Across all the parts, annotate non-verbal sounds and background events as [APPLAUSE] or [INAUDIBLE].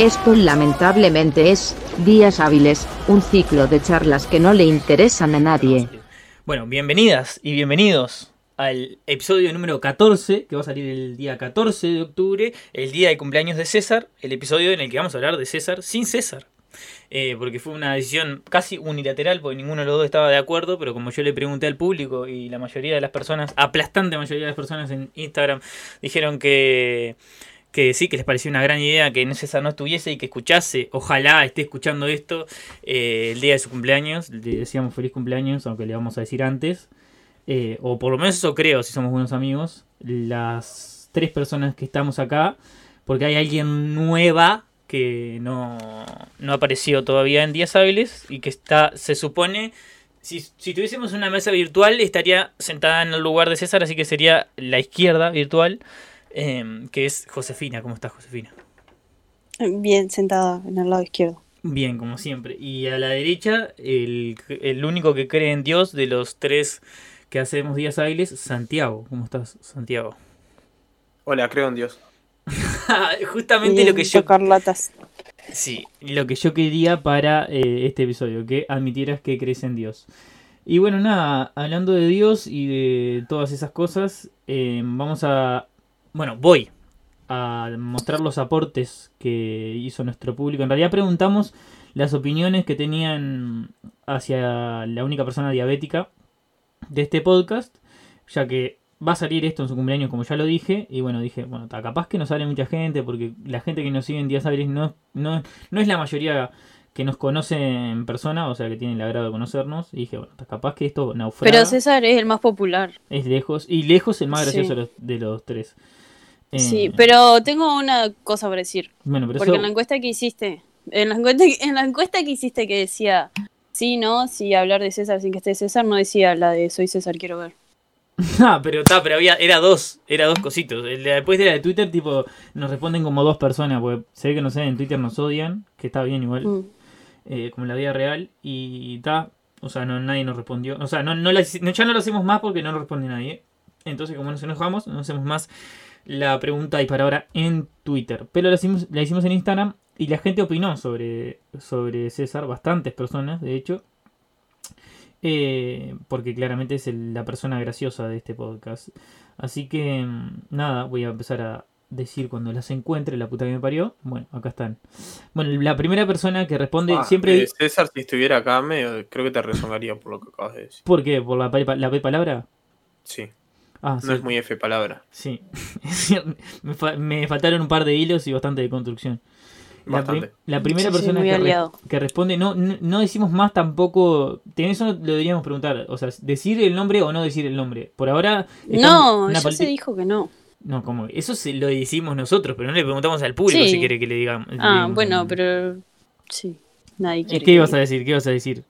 Esto lamentablemente es, Días Hábiles, un ciclo de charlas que no le interesan a nadie. Bueno, bienvenidas y bienvenidos al episodio número 14, que va a salir el día 14 de octubre, el día de cumpleaños de César, el episodio en el que vamos a hablar de César sin César. Eh, porque fue una decisión casi unilateral, porque ninguno de los dos estaba de acuerdo, pero como yo le pregunté al público y la mayoría de las personas, aplastante mayoría de las personas en Instagram, dijeron que, que sí, que les parecía una gran idea que César no estuviese y que escuchase, ojalá esté escuchando esto eh, el día de su cumpleaños, le decíamos feliz cumpleaños, aunque le vamos a decir antes, eh, o por lo menos eso creo, si somos buenos amigos, las tres personas que estamos acá, porque hay alguien nueva que no, no apareció todavía en días hábiles y que está, se supone, si, si tuviésemos una mesa virtual estaría sentada en el lugar de César, así que sería la izquierda virtual, eh, que es Josefina. ¿Cómo estás, Josefina? Bien, sentada en el lado izquierdo. Bien, como siempre. Y a la derecha, el, el único que cree en Dios de los tres que hacemos días hábiles, Santiago. ¿Cómo estás, Santiago? Hola, creo en Dios. [LAUGHS] Justamente lo que yo... Tocar latas. Sí, lo que yo quería para eh, este episodio, que admitieras que crees en Dios. Y bueno, nada, hablando de Dios y de todas esas cosas, eh, vamos a... Bueno, voy a mostrar los aportes que hizo nuestro público. En realidad preguntamos las opiniones que tenían hacia la única persona diabética de este podcast, ya que va a salir esto en su cumpleaños, como ya lo dije, y bueno, dije, bueno, ta, capaz que no sale mucha gente, porque la gente que nos sigue en Días Hábiles no, no, no es la mayoría que nos conoce en persona, o sea, que tiene el agrado de conocernos, y dije, bueno, ta, capaz que esto naufraga. Pero César es el más popular. Es lejos, y lejos el más Sí. gracioso de, los, de los tres. Sí, pero tengo una cosa para decir. Bueno, pero Porque eso- en la encuesta que hiciste, en la encuesta, en la encuesta que hiciste que decía sí, no, si hablar de César sin que esté César, no decía la de soy César, quiero ver. [LAUGHS] Ah, pero está, pero había, era dos, era dos cositos. Después de la de Twitter, tipo, nos responden como dos personas, porque se ve que no sé, en Twitter nos odian, que está bien igual. Mm. eh, como en la vida real y ta, o sea, no, nadie nos respondió. O sea, no, no la- no- ya no lo hacemos más porque no nos responde nadie. Entonces, como nos enojamos, no hacemos más la pregunta disparadora en Twitter. Pero la hicimos, la hicimos en Instagram y la gente opinó sobre, sobre César, bastantes personas, de hecho. Eh, porque claramente es el- la persona graciosa de este podcast. Así que, mm, nada, voy a empezar a decir cuando las encuentre, la puta que me parió. Bueno, acá están. Bueno, la primera persona que responde Ah, siempre... eh, César, si estuviera acá, me, creo que te rezongaría por lo que acabas de decir. ¿Por qué? ¿Por la, la P palabra? Sí, Ah, no sí. es muy F palabra. Sí. [LAUGHS] me, fa- me faltaron un par de hilos y bastante de construcción. La, Bastante. pri- la primera Sí, persona que, re- aliado. que responde, no, no, no decimos más tampoco. Eso lo deberíamos preguntar. O sea, decir el nombre o no decir el nombre. Por ahora. No, ya se dijo que no. No, como eso se lo decimos nosotros, pero no le preguntamos al público Sí. si quiere que le digamos. le Ah, digamos bueno, pero sí, nadie Eh, quiere. ¿Qué ibas a decir? ¿Qué ibas a decir?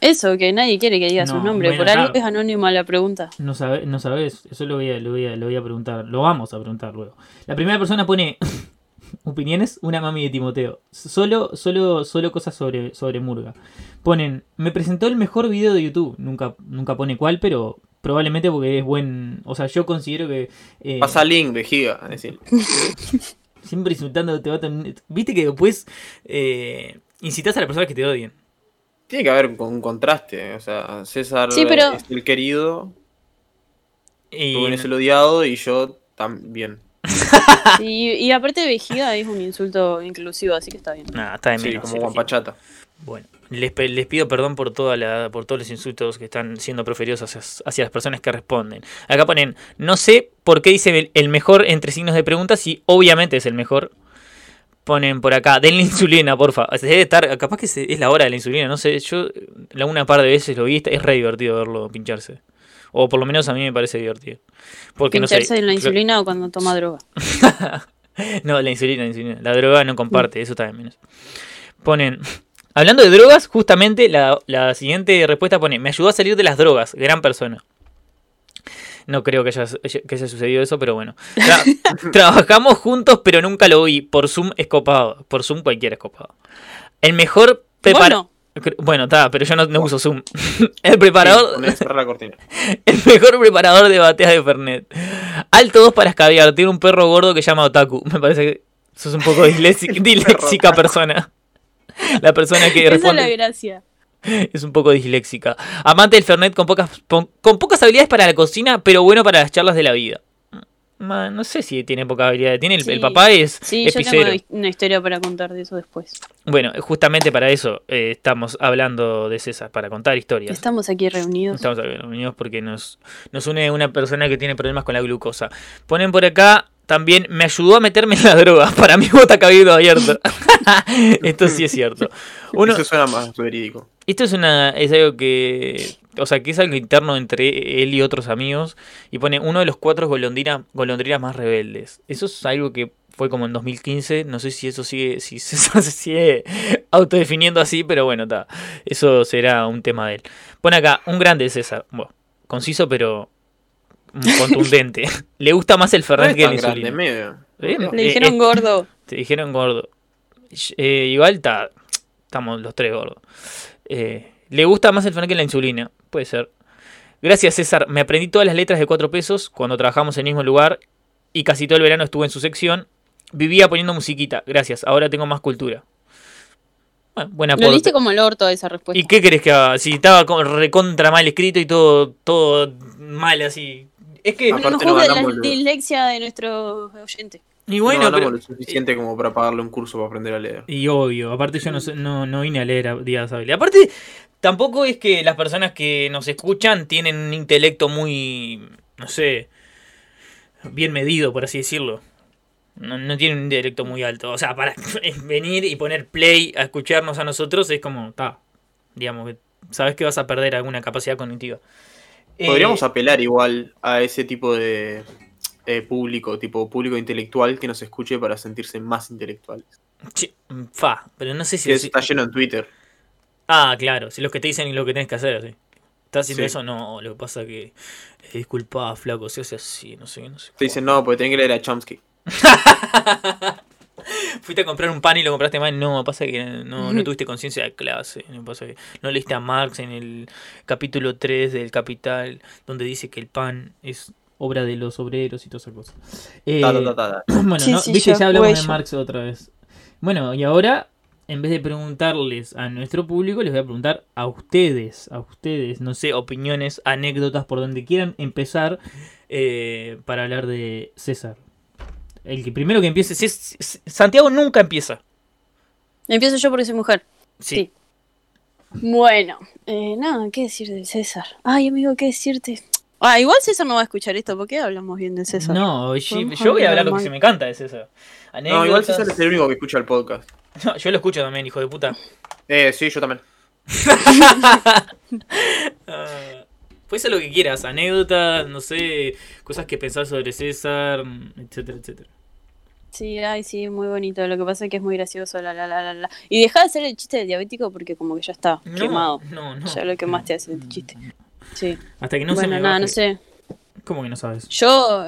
Eso, que nadie quiere que diga No, sus nombres. bueno, Por algo claro. es anónima la pregunta. No, sabe, no sabes, eso lo voy, a, lo, voy a, lo voy a preguntar, lo vamos a preguntar luego. La primera persona pone [LAUGHS] opiniones, una mami de Timoteo. Solo, solo, solo cosas sobre, sobre Murga. Ponen, me presentó el mejor video de YouTube. Nunca, nunca pone cuál, pero probablemente porque es buen. O sea, yo considero que. eh, Pasa link, vejiga, es decir. [LAUGHS] siempre insultando te va Viste que después eh, incitas a las personas que te odien. Tiene que haber un contraste. O sea, César Sí, pero- es el querido, Y, Rubén es el odiado y yo también. [LAUGHS] Y, y aparte vejiga es un insulto inclusivo, así que está bien. Nada, está de Sí, menos. como sí, Juan sí. Pachata. Bueno, les, pido perdón por toda la, por todos los insultos que están siendo proferidos hacia, hacia las personas que responden. Acá ponen, no sé por qué dice el, el mejor entre signos de preguntas y obviamente es el mejor. Ponen por acá, denle insulina, porfa. Se debe estar, capaz que se- es la hora de la insulina, no sé, yo la una par de veces lo vi, es re divertido verlo pincharse. O por lo menos a mí me parece divertido. Porque no sé. ¿Pincharse en la creo- insulina o cuando toma [LAUGHS] droga? no, la insulina, la insulina. La droga no comparte, eso está de menos. Ponen. Hablando de drogas, justamente la, la siguiente respuesta pone: Me ayudó a salir de las drogas, gran persona. No creo que haya, que haya sucedido eso, pero bueno. Tra- [LAUGHS] trabajamos juntos, pero nunca lo vi. Por Zoom es copado. Por Zoom cualquiera es copado. El mejor preparador. Bueno, Bueno, está, pero yo no, no uso Zoom. [LAUGHS] El preparador. Sí, la cortina. [LAUGHS] El mejor preparador de bateas de Fernet. Alto 2 para escabiar. Tiene un perro gordo que llama Otaku. Me parece que Sos un poco disléxica, persona. La persona que Esa es la responde gracia. [LAUGHS] es un poco disléxica. Amante del Fernet con pocas, con pocas habilidades para la cocina, pero bueno para las charlas de la vida. Ma, no sé si tiene pocas habilidades. Tiene el, papá es, Sí, yo tengo una historia para contar de eso después. Bueno, justamente para eso eh, estamos hablando de César, para contar historias. Estamos aquí reunidos. Estamos aquí reunidos porque nos, nos une una persona que tiene problemas con la glucosa. Ponen por acá, también me ayudó a meterme en la droga. [LAUGHS] Para mí bota cabido abierto. [LAUGHS] Esto sí es cierto. Uno, Eso suena más verídico. Esto es una es algo que o sea que es algo interno entre él y otros amigos y pone uno de los cuatro golondrina, golondrinas más rebeldes eso es algo que fue como en 2015 no sé si eso sigue si César [LAUGHS] se sigue autodefiniendo así pero bueno está eso será un tema de él pone acá un grande César bueno, conciso pero contundente [LAUGHS] le gusta más el No Fernet es que grande, insulina medio. Eh, Le eh, dijeron eh, gordo. te dijeron gordo. Eh, igual está. Estamos los tres gordos. Eh, le gusta más el Fernet que la insulina. Puede ser. Gracias, César. Me aprendí todas las letras de 4 pesos cuando trabajamos en el mismo lugar. Y casi todo el verano estuve en su sección. Vivía poniendo musiquita. Gracias. Ahora tengo más cultura. Bueno, buena Lo aporte. como el orto esa respuesta. ¿Y qué querés que haga? Si estaba con- recontra mal escrito y todo, todo mal así. Es que. No, no Aparte no juzgue ganamos la dislexia de nuestro oyente. Y Bueno, no pero. ganamos lo suficiente como para pagarle un curso para aprender a leer. Y obvio, aparte yo no, no, no vine a leer a Díaz Ávila. Aparte, tampoco es que las personas que nos escuchan tienen un intelecto muy, no sé, bien medido, por así decirlo. No, no tienen un intelecto muy alto. O sea, para [LAUGHS] venir y poner play a escucharnos a nosotros es como, ta, digamos, que sabes que vas a perder alguna capacidad cognitiva. Eh, Podríamos apelar igual a ese tipo de eh, público, tipo público intelectual que nos escuche para sentirse más intelectuales. che, fa, pero no sé si... Si- está lleno en Twitter. Ah, claro, si los que te dicen lo que tenés que hacer, sí. ¿Estás haciendo Sí. eso? No, lo que pasa que. Eh, disculpa, flaco, se hace así, no sé no sé. Te dicen, no, porque tenés que leer a Chomsky. [LAUGHS] Fuiste a comprar un pan y lo compraste mal. No, pasa que no, no tuviste conciencia de clase. No, pasa que no leíste a Marx en el capítulo 3 del Capital, donde dice que el pan es obra de los obreros y todas esas cosas. Eh, Ta, ta, ta, ta, ta. [CLEARS THROAT] Bueno, Sí, ¿no? sí, viste, ya ya hablamos de yo. Marx otra vez. Bueno, y ahora, en vez de preguntarles a nuestro público, les voy a preguntar a ustedes, a ustedes, no sé, opiniones, anécdotas, por donde quieran empezar eh, para hablar de César. El que primero que empiece, si es- si- Santiago nunca empieza. Empiezo yo porque soy mujer. Sí. Sí. Bueno, eh, nada, ¿qué decir de César? Ay, amigo, ¿qué decirte? Ah, igual César no va a escuchar esto, ¿por qué hablamos bien de César? No, yo, voy a hablar lo que se me canta de César. No, igual. César es el único que escucha el podcast. [LAUGHS] No, yo lo escucho también, hijo de puta. Eh, sí, yo también. [LAUGHS] Ah, Puede ser lo que quieras, anécdotas, no sé, cosas que pensás sobre César, etcétera, etcétera. Sí, ay, sí, muy bonito. Lo que pasa es que es muy gracioso, la, la, la, la, la. Y deja de hacer el chiste del diabético porque como que ya está No, quemado. No, no. Ya lo que más te hace el chiste. Sí. Hasta que no se bueno, me nada, baje. no sé. ¿Cómo que no sabes? Yo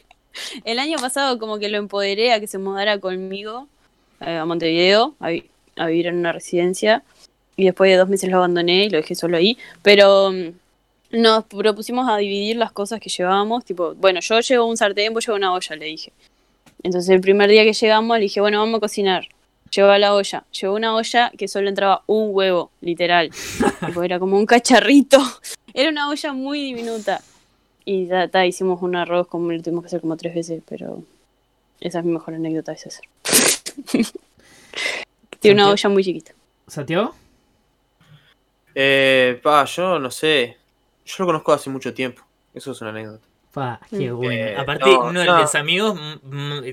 [LAUGHS] el año pasado como que lo empoderé a que se mudara conmigo eh, a Montevideo, a, vi- a vivir en una residencia. Y después de dos meses lo abandoné y lo dejé solo ahí. Pero mm, nos propusimos a dividir las cosas que llevábamos. Tipo, bueno, yo llevo un sartén, vos llevo una olla, le dije. Entonces el primer día que llegamos le dije, bueno, vamos a cocinar. Lleva la olla. Llevó una olla que solo entraba un huevo, literal. [LAUGHS] Tipo, era como un cacharrito. Era una olla muy diminuta. Y ta, ta, hicimos un arroz como lo tuvimos que hacer como tres veces, pero esa es mi mejor anécdota de César. [LAUGHS] Tiene una olla muy chiquita. ¿Santiago? Eh, pa, yo no sé. Yo lo conozco hace mucho tiempo. Eso es una anécdota. Pa, qué Mm. bueno. Eh, Aparte, no, uno de no. los amigos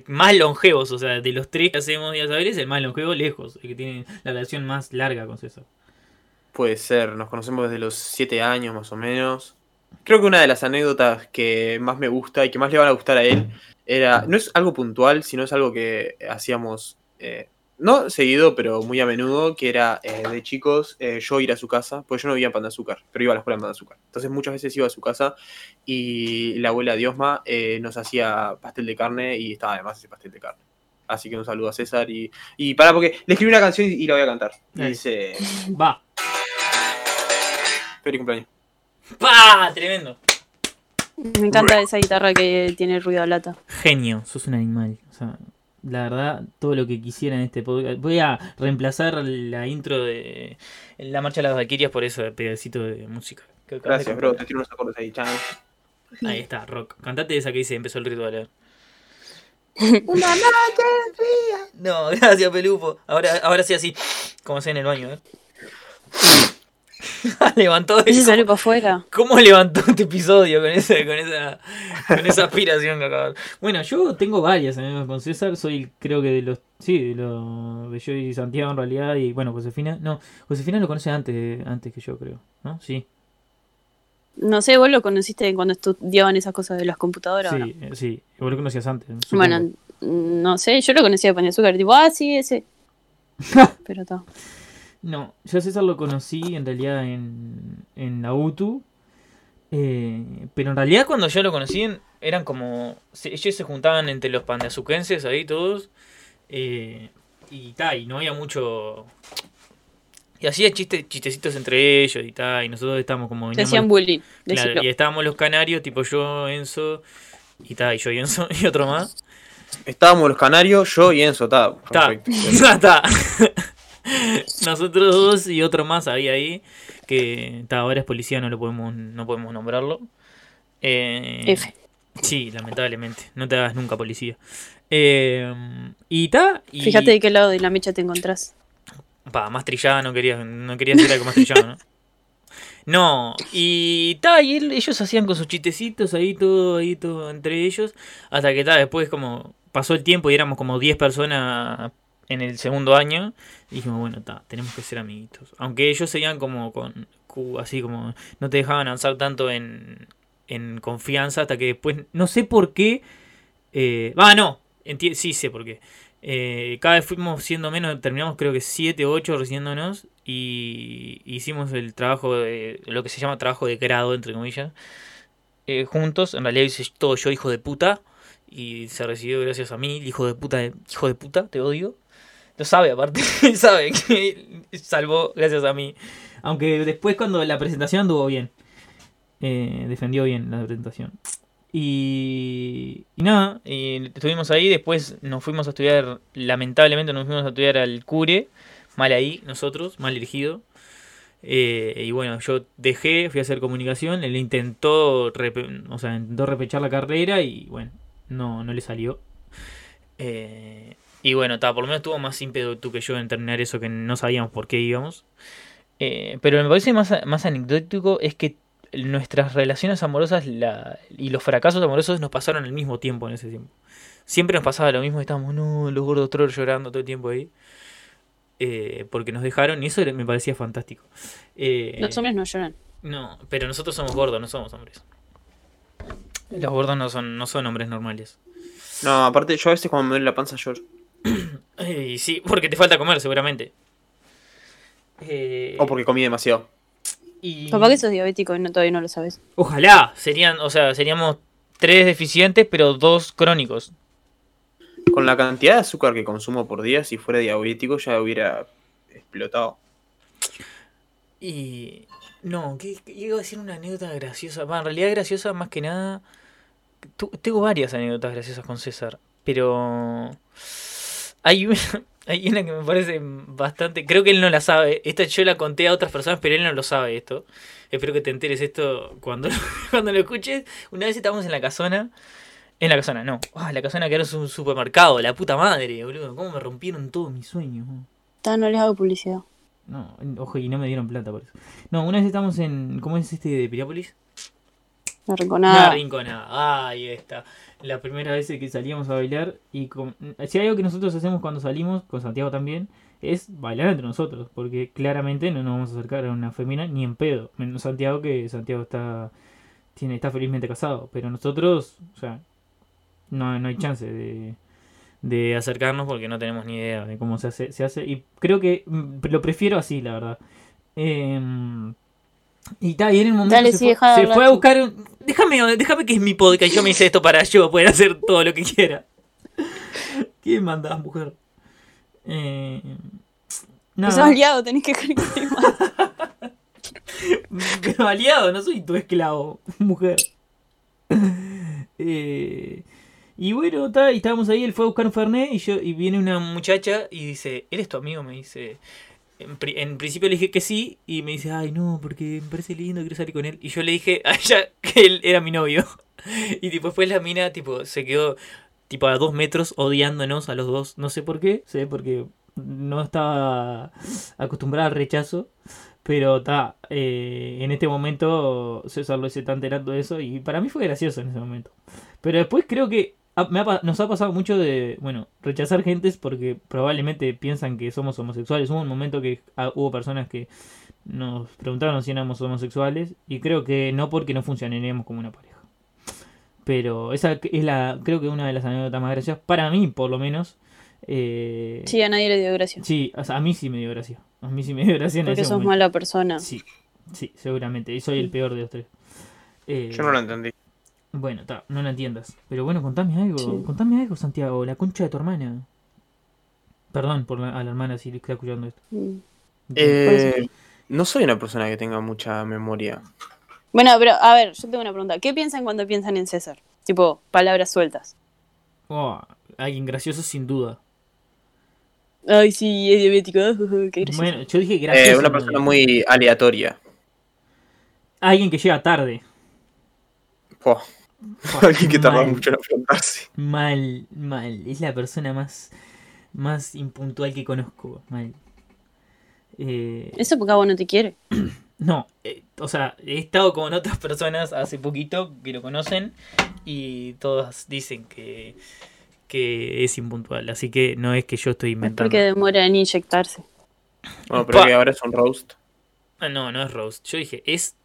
más longevos, o sea, de los tres que hacemos días a ver, es el más longevo lejos, el que tiene la relación más larga con César. Puede ser, nos conocemos desde los 7 años más o menos. Creo que una de las anécdotas que más me gusta y que más le van a gustar a él era, no es algo puntual, sino es algo que hacíamos, eh, no seguido, pero muy a menudo, que era eh, de chicos eh, yo ir a su casa, pues yo no vivía en Pan de Azúcar, pero iba a la escuela en Pan de Azúcar. Entonces muchas veces iba a su casa y la abuela Diosma eh, nos hacía pastel de carne y estaba además ese pastel de carne. Así que un saludo a César y, y para porque le escribí una canción y, y la voy a cantar. Dice, Va. Feliz cumpleaños. Pa, tremendo. Me encanta esa guitarra que tiene ruido a lata. Genio, sos un animal. O sea, la verdad, todo lo que quisiera en este podcast. Voy a reemplazar la intro de la marcha de las Valquirias por ese pedacito de música. que Gracias, bro. Te tiro unos acordes ahí, chan. Ahí está, rock. Cantate esa que dice, empezó el ritual. eh. [LAUGHS] Una noche fría. No, [LAUGHS] gracias, Pelupo. Ahora, ahora sí así, como sea en el baño, ¿eh? [LAUGHS] levantó Ese salió para afuera. ¿Cómo levantó este episodio con esa, con esa, con esa aspiración que acabas? Bueno, yo tengo varias anécdotas con César. Soy, creo que de los. Sí, de los. De yo y Santiago en realidad. Y bueno, Josefina. No, Josefina lo conoce antes, antes que yo, creo. ¿No? Sí. No sé, vos lo conociste cuando estudiaban esas cosas de las computadoras. Sí, eh, sí. Vos lo conocías antes. supongo. Bueno, no sé, yo lo conocía de Pan de Azúcar. Tipo, ah, sí, ese. [LAUGHS] Pero está. No, yo a César lo conocí en realidad en, en la UTU. eh, pero en realidad cuando yo lo conocí eran como... se- ellos se juntaban entre los pandeazuquenses ahí todos. eh, y tal, y no había mucho... Y hacía chistes, chistecitos entre ellos y tal, y nosotros estábamos como... Veníamos hacían bullying. claro, y estábamos los canarios, tipo yo, Enzo, y tal, y yo y Enzo, [LAUGHS] y otro más. Estábamos los canarios, yo y Enzo, está. Está, Perfecto. [LAUGHS] ya está. [LAUGHS] Nosotros dos y otro más había ahí. Que ahora es policía, no lo podemos, no podemos nombrarlo. Eh, F. Sí, lamentablemente. No te hagas nunca policía. Eh, y está. Y, Fíjate de qué lado de la mecha te encontrás. Pa, más trillada no querías, no querías decir algo más trillado, ¿no? No, y ta, y él- ellos hacían con sus chistecitos ahí todo, ahí todo entre ellos, hasta que ta, después como pasó el tiempo y éramos como 10 personas en el segundo año, dijimos, bueno, ta, tenemos que ser amiguitos. Aunque ellos seguían como con, así como, no te dejaban avanzar tanto en, en confianza, hasta que después, no sé por qué, eh, va, no, sí sé por qué. Eh, cada vez fuimos siendo menos, terminamos creo que 7 o 8 recibiéndonos y hicimos el trabajo de lo que se llama trabajo de grado, entre comillas, eh, juntos. En realidad hice todo yo, hijo de puta, y se recibió gracias a mí, hijo de puta, hijo de puta, te odio. Lo sabe, aparte, [LAUGHS] sabe que salvó gracias a mí. Aunque después cuando la presentación anduvo bien, eh, defendió bien la presentación. Y, y nada, estuvimos ahí, después nos fuimos a estudiar, lamentablemente nos fuimos a estudiar al Cure, mal ahí, nosotros, mal elegido. Eh, y bueno, yo dejé, fui a hacer comunicación, él intentó, o sea, intentó repechar la carrera y bueno, no, no le salió. Eh, y bueno, ta, por lo menos tuvo más ímpetu tú que yo en terminar eso que no sabíamos por qué íbamos. Eh, pero me parece más, más anecdótico es que nuestras relaciones amorosas la- y los fracasos amorosos nos pasaron al mismo tiempo en ese tiempo. Siempre nos pasaba lo mismo, estábamos, no, los gordos trolls llorando todo el tiempo ahí. Eh, porque nos dejaron y eso me parecía fantástico. Eh, Los hombres no lloran. no, pero nosotros somos gordos, no somos hombres. Los gordos no son, no son hombres normales. No, aparte, yo a veces cuando me duele la panza lloro. Eh, [LAUGHS] Y sí, porque te falta comer seguramente. Eh, O porque comí demasiado. y- Papá que sos diabético y no, todavía no lo sabes. Ojalá, serían, o sea, seríamos tres deficientes, pero dos crónicos. Con la cantidad de azúcar que consumo por día, si fuera diabético, ya hubiera explotado. Y. No, que iba a decir una anécdota graciosa. En realidad graciosa más que nada. tu- tengo varias anécdotas graciosas con César. Pero. Hay una, [LAUGHS] hay una que me parece bastante. Creo que él no la sabe. Esta yo la conté a otras personas, pero él no lo sabe esto. Espero que te enteres esto cuando, [LAUGHS] cuando lo escuches. Una vez estábamos en la casona. En la casona, no. Ah, la casona que era un supermercado. La puta madre, boludo. ¿Cómo me rompieron todos mis sueños? no les hago publicidad. No, ojo, y no me dieron plata por eso. No, una vez estamos en. ¿Cómo es este de Piriápolis? La rinconada. Rinconada. Ahí está. La primera vez que salíamos a bailar. Y con- si hay algo que nosotros hacemos cuando salimos, con Santiago también, es bailar entre nosotros. Porque claramente no nos vamos a acercar a una femina ni en pedo. Menos Santiago, que Santiago está. Tiene, está felizmente casado. Pero nosotros, o sea, no, no hay chance de, de acercarnos porque no tenemos ni idea de cómo se hace. Se hace y creo que mm, lo prefiero así, la verdad. Em, y tal, y en el momento Dale, se, sí, fue, deja de se hablar fue a buscar. un- Déjame, déjame que es mi podcast. Yo me hice esto para yo poder hacer todo lo que quiera. [LAUGHS] ¿Qué mandás, mujer? Eh, Sos aliado, tenés que creer que más. [LAUGHS] Pero aliado, no soy tu esclavo, mujer. Eh, Y bueno, ta, y estábamos ahí, él fue a buscar un Fernet y yo y viene una muchacha y dice, ¿eres tu amigo? Me dice. En, en principio le dije que sí y me dice, ay no, porque me parece lindo, quiero salir con él. Y yo le dije a ella [LAUGHS] que él era mi novio. Y tipo, después la mina tipo se quedó tipo a dos metros odiándonos a los dos. No sé por qué, sé porque no estaba acostumbrada al rechazo. Pero está, en este momento César lo se está enterando de eso y para mí fue gracioso en ese momento. Pero después creo que ha- me ha nos ha pasado mucho de, bueno, rechazar gentes porque probablemente piensan que somos homosexuales. Hubo un momento que ah, hubo personas que nos preguntaron si éramos homosexuales y creo que no porque no funcionaríamos como una pareja. Pero esa es la, creo que una de las anécdotas más graciosas, para mí por lo menos. Eh, Sí, a nadie le dio gracia. sí, o sea, a mí sí me dio gracia. A mí sí me dio gracia en Porque ese sos momento. mala persona. Sí, sí, seguramente. Y soy el peor de los tres. Eh, Yo no lo entendí. Bueno, está, no la entiendas. Pero bueno, contame algo. Sí. Contame algo, Santiago. La concha de tu hermana. Perdón por la, a la hermana si le está escuchando esto. Mm. Eh, no soy una persona que tenga mucha memoria. Bueno, pero a ver, yo tengo una pregunta. ¿Qué piensan cuando piensan en César? Tipo, palabras sueltas. Oh, alguien gracioso sin duda. Ay, sí, es diabético. [LAUGHS] Qué gracioso. Bueno, yo dije gracioso. Eh, una persona muy aleatoria. Alguien que llega tarde. [LAUGHS] alguien que tarda mal, mucho en afrontarse. Mal, mal. Es la persona más, más impuntual que conozco. Mal. Eh, Eso porque a vos no te quiere. [CLEARS THROAT] No, eh, o sea, he estado con otras personas hace poquito que lo conocen y todas dicen que, que es impuntual. Así que no es que yo estoy Es inventando. porque demora en inyectarse. Bueno, pero Pa. que ahora es un roast. Ah, No, no es roast. Yo dije, es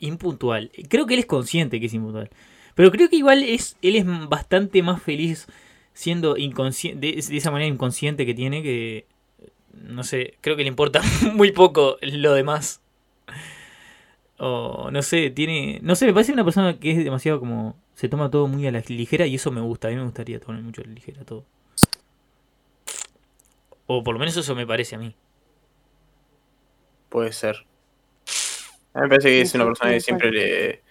impuntual. Creo que él es consciente que es impuntual. Pero creo que igual es, él es bastante más feliz siendo inconsciente, de, de esa manera inconsciente que tiene que, no sé, creo que le importa [LAUGHS] muy poco lo demás. O no sé, tiene, no sé, me parece una persona que es demasiado como, se toma todo muy a la ligera y eso me gusta, a mí me gustaría tomar mucho a la ligera todo. O por lo menos eso me parece a mí. Puede ser. A mí me parece que es una persona que siempre le.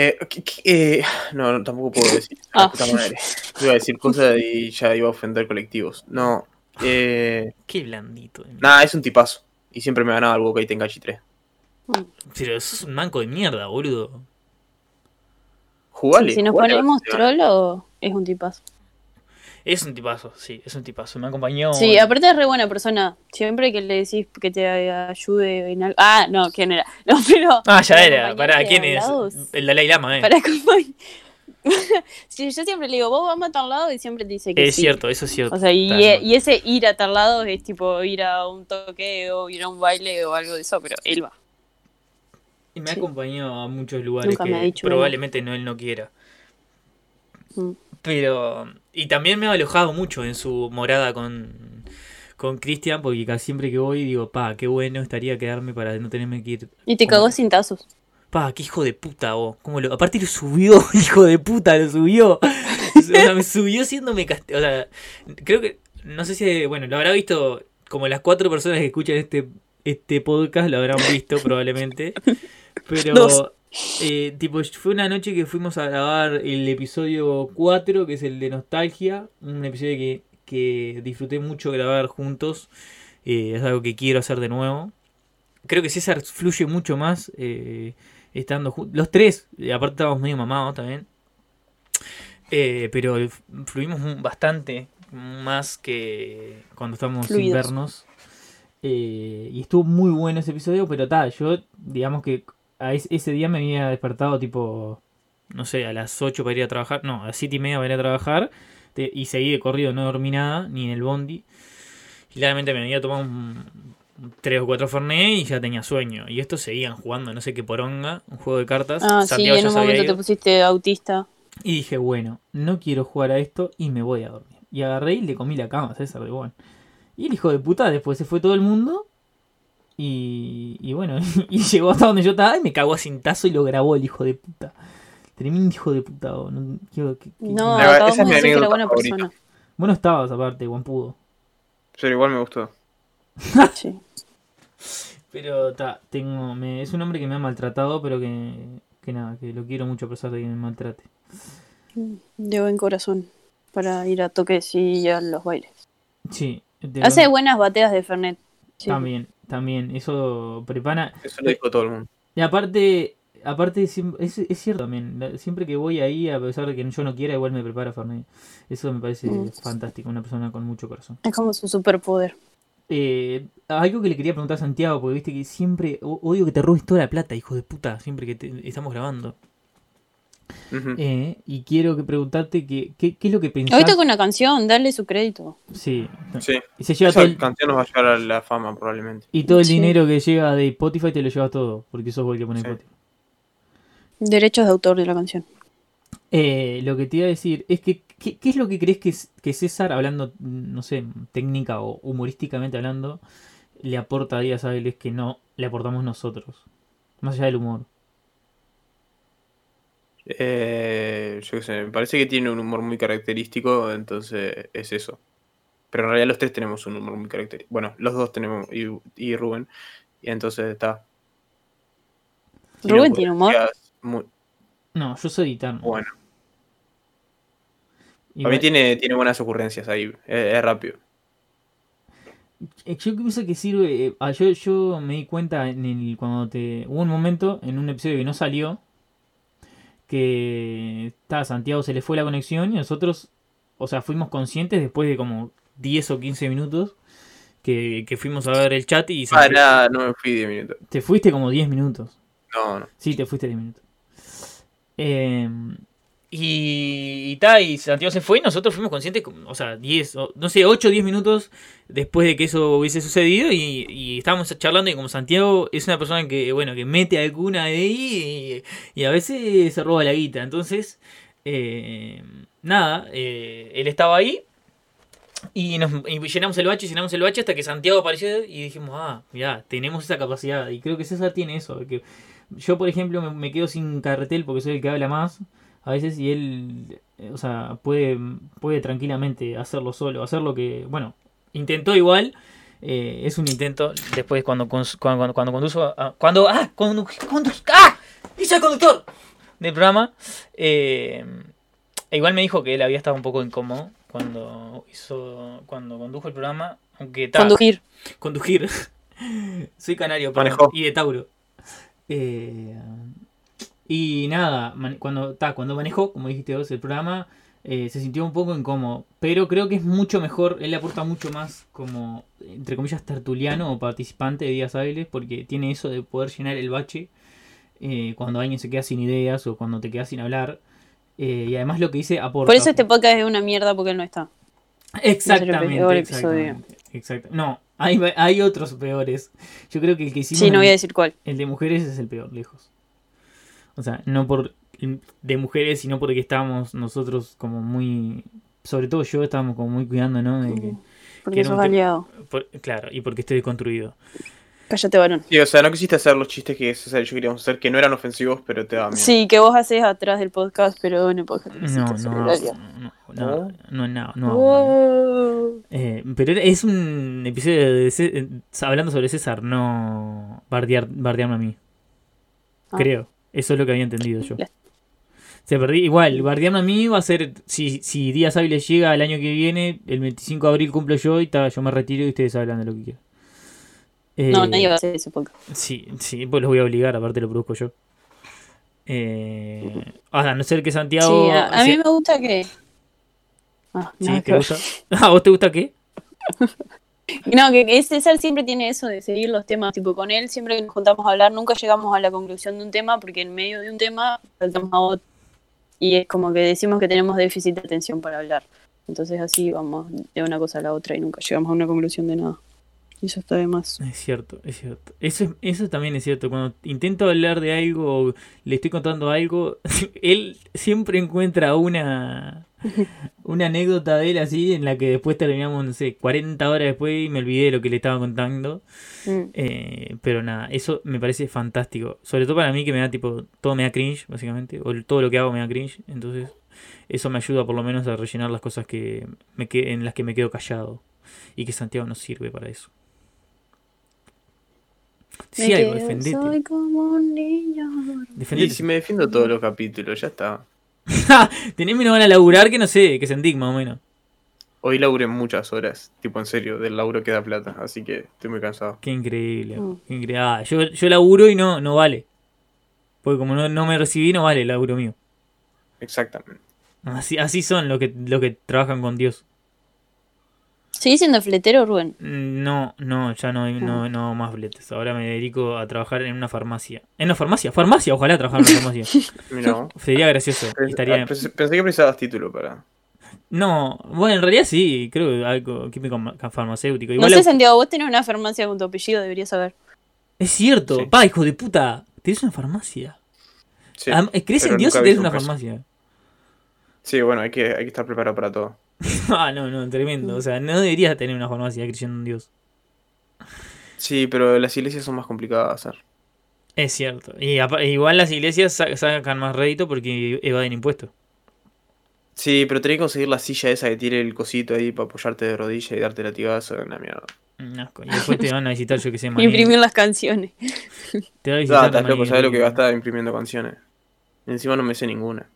Eh, ¿qué- qué- eh, no, no, tampoco puedo decir. [LAUGHS] Ah. Puta madre. Iba a decir cosas y ya iba a ofender colectivos. No. Eh, Qué blandito. nada, es un tipazo. Y siempre me ganaba el Boca y Tenkachi 3. Pero sos un manco de mierda, boludo. Jugale. si nos jugale, ponemos trolo, es un tipazo. Es un tipazo, sí, es un tipazo. Me acompañó. Sí, aparte es re buena persona. Siempre que le decís que te ayude en algo. Ah, no, ¿quién era? [LAUGHS] No, pero. Ah, ya era. Pará, ¿quién es? El Dalai Lama, eh. Para [LAUGHS] acompañar. sí, yo siempre le digo, vos vamos a tal lado y siempre te dice que Es sí. cierto, eso es cierto. O sea, y, ese ir a tal lado es tipo ir a un toque o ir a un baile o algo de eso, pero él va. Y me ha sí. acompañado a muchos lugares Nunca ha que probablemente no él no quiera. Mm. Pero. Y también me ha alojado mucho en su morada con. Con Cristian, porque casi siempre que voy digo, pa, qué bueno estaría quedarme para no tenerme que ir. Y te cagó sin tazos. Pa, qué hijo de puta vos. ¿Cómo lo... Aparte lo subió, [LAUGHS] hijo de puta, lo subió. O sea, me subió siéndome cast... O sea, creo que. No sé si. Bueno, lo habrá visto. Como las cuatro personas que escuchan este, este podcast lo habrán visto probablemente. Pero. [LAUGHS] Dos. Eh, tipo, fue una noche que fuimos a grabar el episodio 4, que es el de Nostalgia. Un episodio que, que disfruté mucho grabar juntos. Eh, es algo que quiero hacer de nuevo. Creo que César fluye mucho más eh, estando juntos. Los tres, eh, aparte estábamos medio mamados también. Pero fluimos bastante más que cuando estábamos sin Fluidos. vernos. Eh, y estuvo muy bueno ese episodio, pero tal, yo digamos que a ese día me había despertado tipo, no sé, a las 8 para ir a trabajar, no, a las 7 y media para ir a trabajar, y seguí de corrido, no dormí nada, ni en el bondi. Y claramente me había tomado un, tres o cuatro Fernet y ya tenía sueño. Y estos seguían jugando, no sé qué poronga, un juego de cartas. Ah, sí, Santiago en ya un momento te pusiste autista. Y dije, bueno, no quiero jugar a esto y me voy a dormir. Y agarré y le comí la cama a César de bueno. Y el hijo de puta, después se fue todo el mundo. Y, y bueno, [LAUGHS] y llegó hasta donde yo estaba y me cagó a cintazo y lo grabó el hijo de puta. Tremendo hijo de puta. No, quiero que- que- No, La verdad, acabamos esa es de mi decir que era buena favorita. persona. Vos no estabas aparte, guampudo. Pero igual me gustó. [LAUGHS] Sí. Pero ta, tengo, me, es un hombre que me ha maltratado, pero que, que nada, que lo quiero mucho a pesar de que me maltrate. De buen corazón. Para ir a toques y a los bailes. Sí. Hace buenas bateas de Fernet. Sí. También, también. Eso prepara. Eso lo dijo todo el mundo. Y aparte, aparte es, es cierto también. Siempre que voy ahí, a pesar de que yo no quiera, igual me prepara Fernet. Eso me parece Mm. fantástico. Una persona con mucho corazón. Es como su superpoder. Eh, algo que le quería preguntar a Santiago, porque viste que siempre odio que te robes toda la plata, hijo de puta, siempre que te- estamos grabando. Eh, y quiero que preguntarte que, qué, qué es lo que pensás. Hoy toca una canción, darle su crédito. Sí. Sí. Y se lleva todo Esa el, canción nos va a llevar a la fama probablemente. y todo el Sí. dinero que llega de Spotify te lo llevas todo, porque sos vos el que pone Sí. Spotify. Derechos de autor de la canción. Eh, lo que te iba a decir es que, ¿qué, qué es lo que crees que, que César, hablando, no sé, técnica o humorísticamente hablando, le aporta a Díaz Áviles que no le aportamos nosotros? Más allá del humor. Eh, yo qué sé, me parece que tiene un humor muy característico, entonces es eso. Pero en realidad los tres tenemos un humor muy característico. Bueno, los dos tenemos, y, y Rubén. Y entonces está. Rubén tiene humor. muy No, yo soy eterno. bueno. A mí tiene, tiene buenas ocurrencias ahí, es, es rápido. Eh, Yo pienso que sirve. eh, ah, yo, yo me di cuenta en el, cuando te. Hubo un momento en un episodio que no salió. Que. Está, Santiago se le fue la conexión y nosotros. O sea, fuimos conscientes después de como 10 o 15 minutos. Que, que fuimos a ver el chat y Ah, nada, no me fui 10 minutos. te fuiste como 10 minutos. No, no. Sí, te fuiste 10 minutos. Eh, y, y, ta, y Santiago se fue y nosotros fuimos conscientes, o sea, 10, o, no sé, 8 o 10 minutos después de que eso hubiese sucedido y, estábamos charlando y como Santiago es una persona que, bueno, que mete alguna de ahí y, a veces se roba la guita. Entonces, eh, nada, eh, él estaba ahí y, nos, llenamos el bache, llenamos el bache hasta que Santiago apareció y dijimos, ah, mirá, tenemos esa capacidad. Y creo que César tiene eso, que yo, por ejemplo, me, me quedo sin carretel porque soy el que habla más a veces y él, eh, o sea, puede, puede tranquilamente hacerlo solo, hacer lo que, bueno, intentó igual. eh, es un intento después cuando cuando, cuando, cuando conduzo a- cuando ah cuando, cuando ah hice el conductor del programa eh, e igual me dijo que él había estado un poco incómodo cuando hizo cuando condujo el programa aunque ta- Conducir. Conducir. [LAUGHS] Soy canario, perdón, y de Tauro. Eh, y nada, cuando, ta, cuando manejó, como dijiste vos, el programa, eh, se sintió un poco incómodo. Pero creo que es mucho mejor, él le aporta mucho más como, entre comillas, tertuliano o participante de Días Hábiles, porque tiene eso de poder llenar el bache eh, cuando alguien se queda sin ideas o cuando te quedas sin hablar. Eh, y además lo que dice aporta. Por eso este podcast es una mierda porque él no está. Exactamente, episodio. exactamente, exacto. No, hay, hay otros peores. Yo creo que el que hicimos Sí, no voy a decir cuál. el de mujeres es el peor, lejos. O sea, no por de mujeres, sino porque estábamos nosotros como muy, sobre todo yo estábamos como muy cuidando, ¿no? De que- Porque un sos aliado. por- claro, y porque estoy deconstruido. Cállate, varón. Sí, o sea, no quisiste hacer los chistes que César y yo queríamos hacer, que no eran ofensivos, pero te daban miedo. Sí, que vos haces atrás del podcast, pero en el podcast. No, no, no, no, no, no, no, no. Oh. Eh, pero es un episodio de Cé- eh, hablando sobre César, no bardear, bardearme a mí. Ah. Creo. Eso es lo que había entendido yo. Se perdí. Igual, bardearme a mí va a ser. Si, si Díaz Hábiles llega el año que viene, el 25 de abril cumplo yo y ta, yo me retiro y ustedes hablan de lo que quieran. Eh, No, nadie va a hacer ese podcast. Sí, sí, pues los voy a obligar, aparte lo produzco yo. Eh, a no ser que Santiago. Sí, a, a mí me gusta que. Ah, sí, nada ¿te gusta? [LAUGHS] ¿A vos te gusta qué? [LAUGHS] No, que, que César siempre tiene eso de seguir los temas. Tipo, con él, siempre que nos juntamos a hablar, nunca llegamos a la conclusión de un tema, porque en medio de un tema saltamos a otro. Y es como que decimos que tenemos déficit de atención para hablar. Entonces, así vamos de una cosa a la otra y nunca llegamos a una conclusión de nada. Y eso está de más. Es cierto, es cierto. Eso, es- eso también es cierto. Cuando intento hablar de algo o le estoy contando algo, [LAUGHS] él siempre encuentra una, [LAUGHS] una anécdota de él así en la que después terminamos, no sé, 40 horas después y me olvidé de lo que le estaba contando. Mm. Eh, pero nada, eso me parece fantástico. Sobre todo para mí que me da tipo, todo me da cringe, básicamente. O todo lo que hago me da cringe. Entonces, eso me ayuda por lo menos a rellenar las cosas que me que- en las que me quedo callado. Y que Santiago no sirve para eso. Sí, Me algo, defendete. Soy como un niño. Y si me defiendo todos los capítulos, ya está. [LAUGHS] Tenés menos ganas de laburar que no sé, que sentí más o menos. Hoy laburé muchas horas, tipo en serio, del laburo que da plata, así que estoy muy cansado. Qué increíble. Mm. qué increíble. Ah, yo, yo laburo y no, no vale. Porque como no, no me recibí, no vale el laburo mío. Exactamente. Así, así son los que, los que trabajan con Dios. ¿Seguís siendo fletero, Rubén? Mm, No, no, ya no, no, no más fletes. Ahora me dedico a trabajar en una farmacia. ¿En una farmacia? ¿Farmacia? Ojalá trabajar en una farmacia. [LAUGHS] Vos. Sería gracioso. y Pens- Estaría... ah, pensé, pensé que precisabas título para. No, bueno, en realidad sí, creo que algo químico ma- farmacéutico. Igual no sé, Santiago, vos tenés una farmacia con tu apellido, deberías saber. Es cierto, Sí. pa, hijo de puta. ¿Tienes una farmacia? Sí, Adem- ¿Crees en Dios tienes un una farmacia? Sí, bueno, hay que, hay que estar preparado para todo. [LAUGHS] ah, no, no, tremendo. O sea, no deberías tener una farmacia creyendo en Dios. Sí, pero las iglesias son más complicadas de hacer. Es cierto. Y igual las iglesias sa- sacan más rédito porque evaden impuestos. Sí, pero tenés que conseguir la silla esa que tiene el cosito ahí para apoyarte de rodilla y darte latigazo. Una mierda. Un asco. Y después te van a visitar, yo que sé, [LAUGHS] Maní. Imprimir las canciones. Te va a visitar estás loco, ¿sabes lo que amigo. gasta imprimiendo canciones? Encima no me sé ninguna.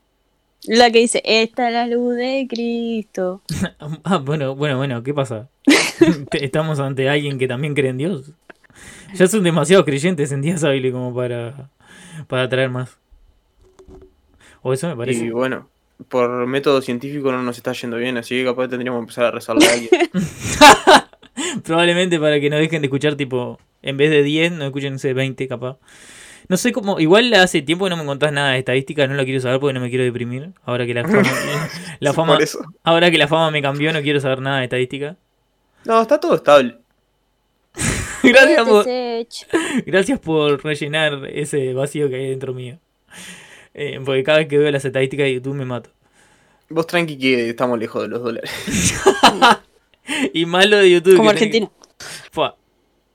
La que dice, esta es la luz de Cristo. [LAUGHS] Ah, bueno, bueno, bueno, ¿qué pasa? [LAUGHS] Estamos ante alguien que también cree en Dios. Ya son demasiados creyentes en días hábiles como para, para traer más. O eso me parece. Y bueno, por método científico no nos está yendo bien, así que capaz tendríamos que empezar a rezarle a alguien. [LAUGHS] Probablemente para que no dejen de escuchar, tipo, en vez de 10, no escuchen, no sé, 20 capaz. No sé cómo, igual hace tiempo que no me contás nada de estadística, no lo quiero saber porque no me quiero deprimir. Ahora que la fama, [LAUGHS] la fama, Por eso. ahora que la fama me cambió, no quiero saber nada de estadística. No, está todo estable. [LAUGHS] Gracias por, [LAUGHS] gracias por rellenar ese vacío que hay dentro mío. Eh, porque cada vez que veo las estadísticas de YouTube me mato. Vos tranqui que estamos lejos de los dólares. Y más lo de YouTube. Como tenés- Argentina.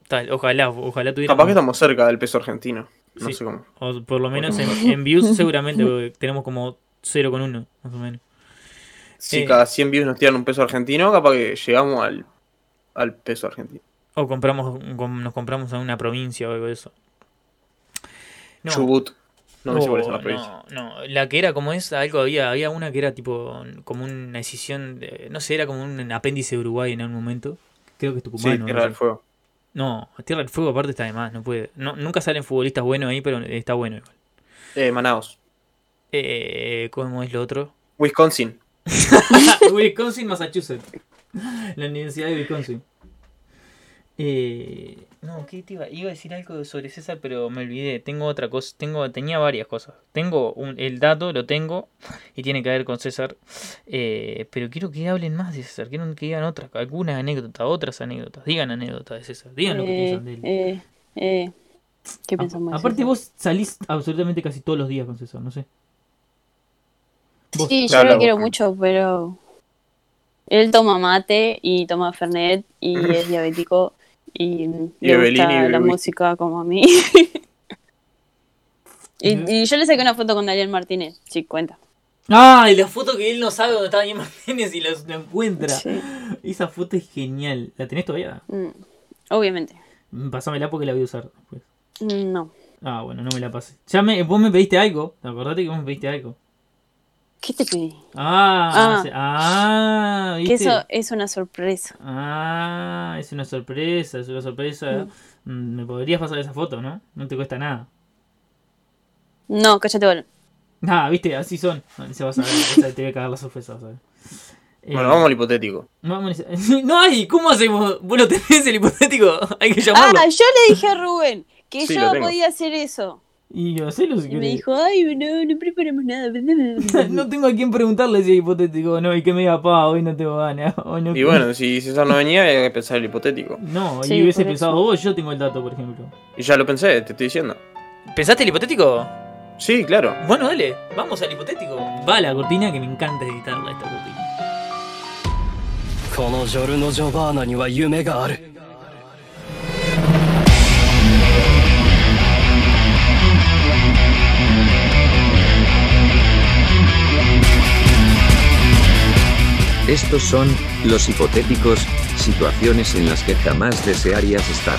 Tal, ojalá, ojalá tuviera. Capaz que estamos cerca del peso argentino. No Sí. sé cómo. O por lo menos en, en views [LAUGHS] seguramente tenemos como 0,1 más o menos. Si Eh. cada 100 views nos tiran un peso argentino, capaz que llegamos al, al peso argentino. O compramos, com- nos compramos a una provincia o algo de eso. No. Chubut. No me sé cuál es Oh, la provincia. no, no, la que era como es, algo había, había una que era tipo como una decisión, de- no sé, era como un apéndice de Uruguay en algún momento. Creo que es Sí, Tucumán. ¿no? Tierra No del sé. Fuego. No, Tierra del Fuego aparte está de más, no puede. No, nunca salen futbolistas buenos ahí, pero está bueno igual. Eh, Manaus. Eh, ¿Cómo es lo otro? Wisconsin. [LAUGHS] Wisconsin, Massachusetts. La Universidad de Wisconsin. Eh, no, ¿qué te iba? Iba a decir algo sobre César, pero me olvidé. Tengo otra cosa. Tengo, tenía varias cosas. Tengo un- el dato, lo tengo, [LAUGHS] y tiene que ver con César. Eh, pero quiero que hablen más de César. Quiero que digan otras, algunas anécdotas, otras anécdotas. Digan anécdotas de César. Digan lo que Eh, piensan de él. eh, eh, ¿Qué pensamos? de Aparte vos salís absolutamente casi todos los días con César, no sé. Vos. Sí, yo lo quiero mucho, pero él toma mate y toma Fernet y es [LAUGHS] diabético y, Y le Evelyn gusta y la música como a mí. [LAUGHS] y, y yo le saqué una foto con Daniel Martínez, sí, cuenta. Ah, y la foto que él no sabe dónde está Daniel Martínez y lo encuentra. Sí. Esa foto es genial. ¿La tenés todavía? Mm, Obviamente. Mm, Pásamela porque la voy a usar después. Mm, No. Ah, bueno, no me la pasé. Ya me, vos me pediste algo. Acordate que vos me pediste algo. ¿Qué te pedí? Ah, Ah. ah, Que ¿viste? eso es una sorpresa. Ah, es una sorpresa, es una sorpresa. Mm, Me podrías pasar esa foto, ¿no? No te cuesta nada. No, cállate, bueno. [LAUGHS] Ah, viste, así son. Se vas a ver, te voy a cagar la sorpresa, vas a ver. Eh, Bueno, vamos al hipotético. vamos [LAUGHS] No hay, ¿cómo hacemos? ¿Vos [LAUGHS] lo tenés el hipotético? Hay que llamarlo. Ah, yo le dije a Rubén que Sí, yo podía hacer eso. Y yo sé lo Y me dijo, ay, no, no preparamos nada. [LAUGHS] [LAUGHS] No tengo a quién preguntarle si es hipotético no, y que me diga, pa, hoy no tengo ganas. [LAUGHS] No Y bueno, si César no venía, había que pensar el hipotético. No, Sí, y hubiese pensado vos, yo tengo el dato, por ejemplo. Y ya lo pensé, te estoy diciendo. ¿Pensaste el hipotético? Sí, claro. Bueno, dale, vamos al hipotético. Va la cortina que me encanta editarla esta cortina. Estos son, los hipotéticos, situaciones en las que jamás desearías estar.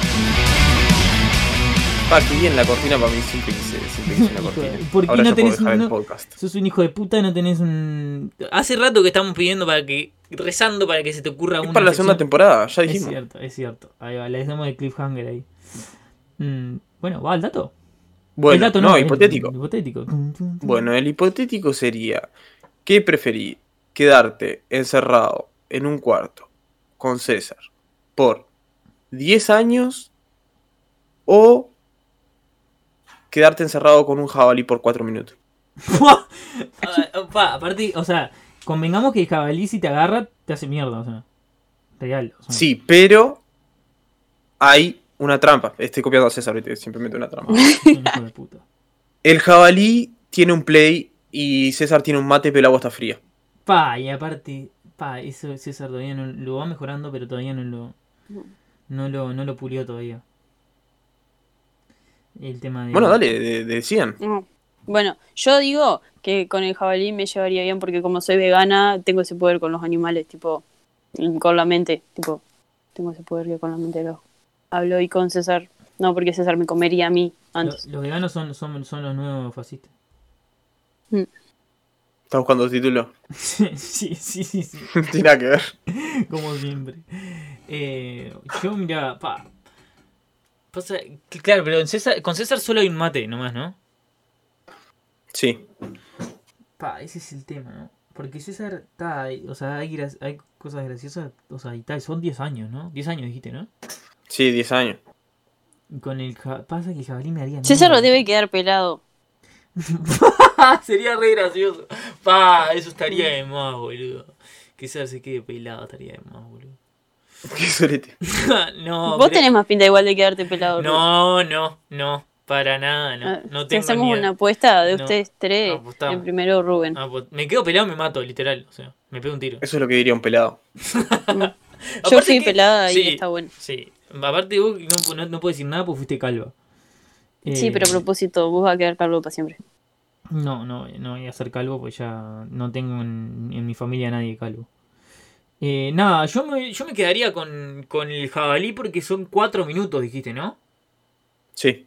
Pa, que bien la cortina para mí siempre quise, siempre quise una cortina. [LAUGHS] ¿por qué Ahora no tenés dejar un- el no- podcast. Sos un hijo de puta, no tenés un. Hace rato que estamos pidiendo para que. rezando para que se te ocurra Es una. para la segunda temporada, ya Es dijimos. cierto, es cierto. Ahí va, le damos el cliffhanger ahí. Mm, bueno, va el dato. el dato no, el- hipotético. el hipotético. Bueno, el hipotético sería, ¿qué preferí? ¿Quedarte encerrado en un cuarto con César por 10 años o quedarte encerrado con un jabalí por 4 minutos? [LAUGHS] Pa, aparte, o sea, convengamos que el jabalí si te agarra, te hace mierda, o sea. Real. o sea. Sí, pero hay una trampa. Estoy copiando a César, ¿viste? siempre meto una trampa. [LAUGHS] El jabalí tiene un play y César tiene un mate, pero el agua está fría. Pa, y aparte, pa, eso César todavía no lo va mejorando, pero todavía no lo. No lo, no lo pulió todavía. El tema de. Bueno, dale, de-. No. Bueno, yo digo que con el jabalí me llevaría bien porque como soy vegana, tengo ese poder con los animales, tipo, y con la mente, tipo, tengo ese poder que con la mente lo hablo y con César, no, porque César me comería a mí antes. los veganos son, son, son los nuevos fascistas. ¿Estás buscando el título? [LAUGHS] sí, sí, sí, sí, sí. [LAUGHS] Tiene nada que ver. [LAUGHS] Como siempre. Eh, yo, mira, pa. Pasa, claro, pero en César, con César solo hay un mate nomás, ¿no? Sí. Pa, ese es el tema, ¿no? Porque César, está, o sea, hay, hay cosas graciosas, o sea, y tal, son 10 años, ¿no? 10 años dijiste, ¿no? Sí, 10 años. Y Con el pasa que el jabalí me haría César mierda. debe quedar pelado. [LAUGHS] Sería re gracioso. Pa, eso estaría de más, boludo. Que César se quede pelado estaría de más, boludo. [LAUGHS] Qué sorete. [LAUGHS] no, Vos pero- tenés más pinta igual de quedarte pelado. No, no, no, para nada, no. Ah, No si tengo hacemos una apuesta de No. ustedes tres, Apostamos. el primero Rubén. Ah, pues, me quedo pelado, me mato, literal. O sea, me pego un tiro. Eso es lo que diría un pelado. Yo fui que- pelada sí, y está bueno. Sí, aparte vos no, no, no puedo decir nada porque fuiste calva. Sí, Eh, pero a propósito, vos vas a quedar calvo para siempre. No, no, no voy a ser calvo porque ya no tengo en, en mi familia nadie calvo. Eh, nada, yo me, yo me quedaría con, con el jabalí porque son cuatro minutos, dijiste, ¿no? Sí.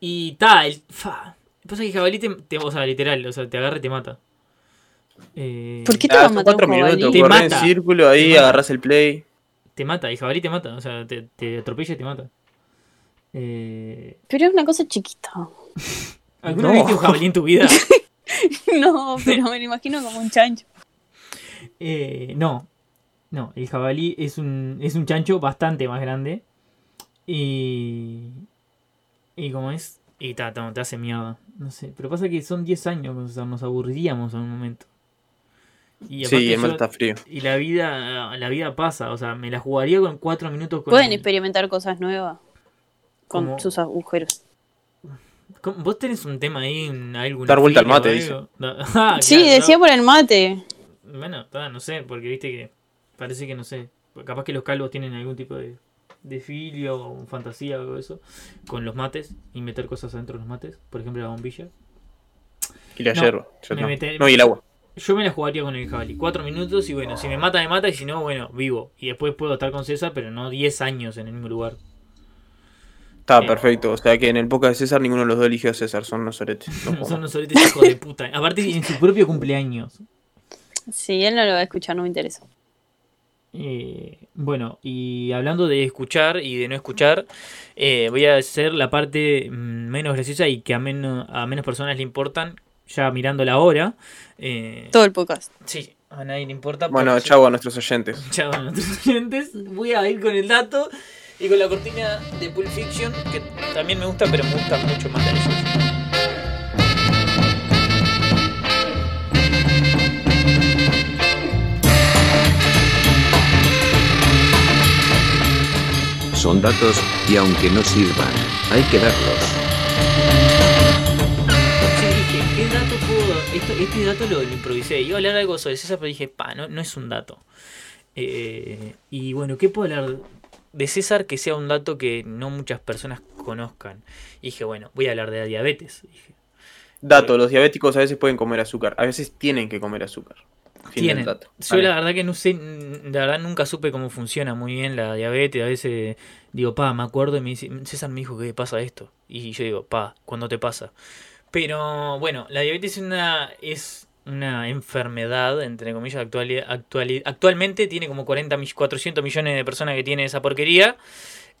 Y ta, el. Fa, pasa que el jabalí te, te- O sea, literal, o sea, te agarra y te mata. Eh, ¿Por qué te va Ah, a matar un 4 jabalí? minutos, Te mata. en círculo, ahí agarras el play. Te mata, el jabalí te mata, o sea, te, te atropella y te mata. Eh, Pero es una cosa chiquita. [LAUGHS] ¿Alguna No. vez viste un jabalí en tu vida? [LAUGHS] No, pero me lo imagino como un chancho. Eh, no, no, el jabalí es un, es un chancho bastante más grande. Y. Y como es. Y ta, ta, te hace mierda. No sé, pero pasa que son 10 años, o sea, nos aburriríamos en un momento. Y Sí, yo- está frío. Y la vida, la vida pasa, o sea, me la jugaría con 4 minutos con. Pueden experimentar cosas nuevas con sus agujeros. ¿Cómo- ¿Vos tenés un tema ahí? en alguna Dar vuelta al mate? Da- [LAUGHS] Ah, sí, claro, decía no. por el mate. Bueno, no sé, porque viste que parece que no sé. Capaz que los calvos tienen algún tipo de, de filio o fantasía o algo de eso con los mates y meter cosas adentro de los mates, por ejemplo la bombilla. Y la No, yerba. Yo me no. y el agua. Yo me la jugaría con el jabalí. Cuatro minutos y bueno, si me mata, me mata y si no, bueno, vivo. Y después puedo estar con César, pero no 10 años en el mismo lugar. Está Eh. perfecto. O sea que en el podcast de César ninguno de los dos eligió a César. Son unos soretes. No [LAUGHS] Son jodas. unos soletes hijos de puta. Aparte en su propio cumpleaños. Si él no lo va a escuchar, no me interesa. Eh, bueno, y hablando de escuchar y de no escuchar, eh, voy a hacer la parte mm, menos graciosa y que a, menos a menos personas le importan, ya mirando la hora. Eh, Todo el podcast. sí, a nadie le importa. Bueno, chau a nuestros oyentes. Chao a nuestros oyentes. Voy a ir con el dato y con la cortina de Pulp Fiction, que también me gusta, pero me gusta mucho más la de ellos. Son datos, y aunque no sirvan, hay que darlos. Sí, dije, ¿qué dato puedo...? Esto, este dato lo, lo improvisé. Iba a hablar algo sobre César, pero dije, pa, no, no es un dato. Eh, y bueno, ¿qué puedo hablar de César que sea un dato que no muchas personas conozcan? Y dije, bueno, voy a hablar de la diabetes. Dije, Dato, los diabéticos a veces pueden comer azúcar. A veces tienen que comer azúcar. Tienen. dato. Yo la verdad que no sé, la verdad nunca supe cómo funciona muy bien la diabetes. A veces digo, pa, me acuerdo y me dice, César me dijo que pasa esto. Y yo digo, pa, ¿cuándo te pasa? Pero bueno, la diabetes es una, es una enfermedad, entre comillas, actual, actual- actualmente tiene como 40, mi- 400 millones de personas que tienen esa porquería.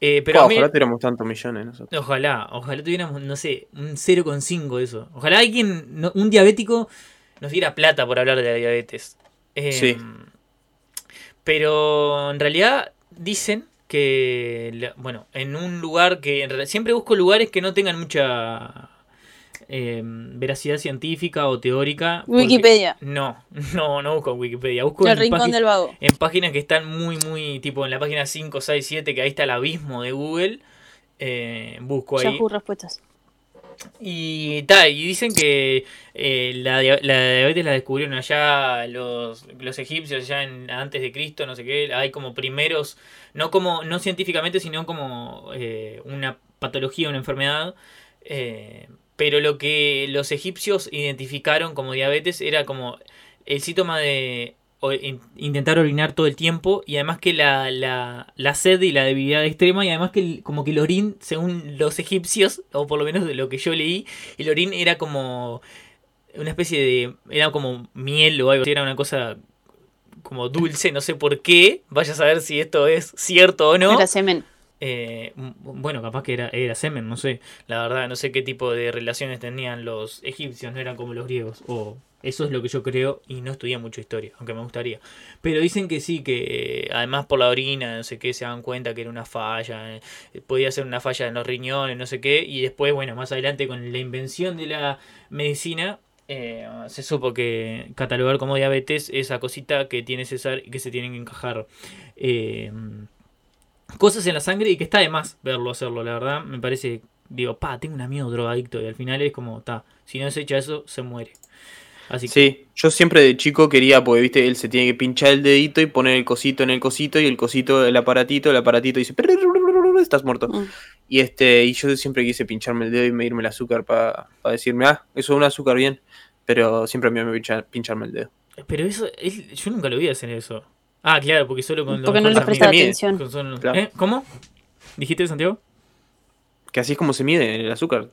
Eh, pero mí- ojalá tuviéramos tantos millones nosotros. Ojalá, ojalá tuviéramos, no sé, un 0,5 de eso. Ojalá alguien, no- un diabético, nos diera plata por hablar de la diabetes. Eh, Sí. Pero en realidad dicen que, bueno, en un lugar que, en realidad, siempre busco lugares que no tengan mucha eh, veracidad científica o teórica. Wikipedia. No, [LAUGHS] no, no busco en Wikipedia, busco El en rincón págin- del vago. en páginas que están muy, muy, tipo en la página 5, 6, 7, que ahí está el abismo de Google. eh, busco ahí. Yahoo respuestas. Y tal, y dicen que eh, la, dia- la diabetes la descubrieron allá los, los egipcios, allá en, antes de Cristo, no sé qué. Hay como primeros, no como no científicamente, sino como eh, una patología, una enfermedad. eh, pero lo que los egipcios identificaron como diabetes era como el síntoma de intentar orinar todo el tiempo y además que la, la, la sed y la debilidad extrema y además que el- como que el orín, según los egipcios, o por lo menos de lo que yo leí, el orín era como una especie de... era como miel o algo, era una cosa como dulce, no sé por qué, vaya a saber si esto es cierto o no. Era semen. Eh, bueno, capaz que era, era semen, no sé. La verdad, no sé qué tipo de relaciones tenían los egipcios, no eran como los griegos. O eso es lo que yo creo y no estudié mucho historia, aunque me gustaría. Pero dicen que sí, que eh, además por la orina, no sé qué, se dan cuenta que era una falla. eh, podía ser una falla en los riñones, no sé qué. Y después, bueno, más adelante con la invención de la medicina. eh, se supo que catalogar como diabetes esa cosita que tiene César y que se tienen que encajar cosas en la sangre y que está de más verlo hacerlo, la verdad. Me parece, digo, pa, tengo un amigo drogadicto y al final es como, ta, si no se echa eso, se muere. Así que, Sí, yo siempre de chico quería, porque viste, él se tiene que pinchar el dedito y poner el cosito en el cosito y el cosito, el aparatito, el aparatito dice, estás muerto. Mm. Y este, y yo siempre quise pincharme el dedo y medirme el azúcar para decirme, ah, eso es un azúcar bien. Pero siempre me iba a pinchar- pincharme el dedo. pero eso, es- yo nunca lo vi hacer eso. Ah, claro, porque solo con los Porque no les mide. atención. con son- Claro. ¿Eh? ¿Cómo? ¿Dijiste, Santiago? Que así es como se mide el azúcar.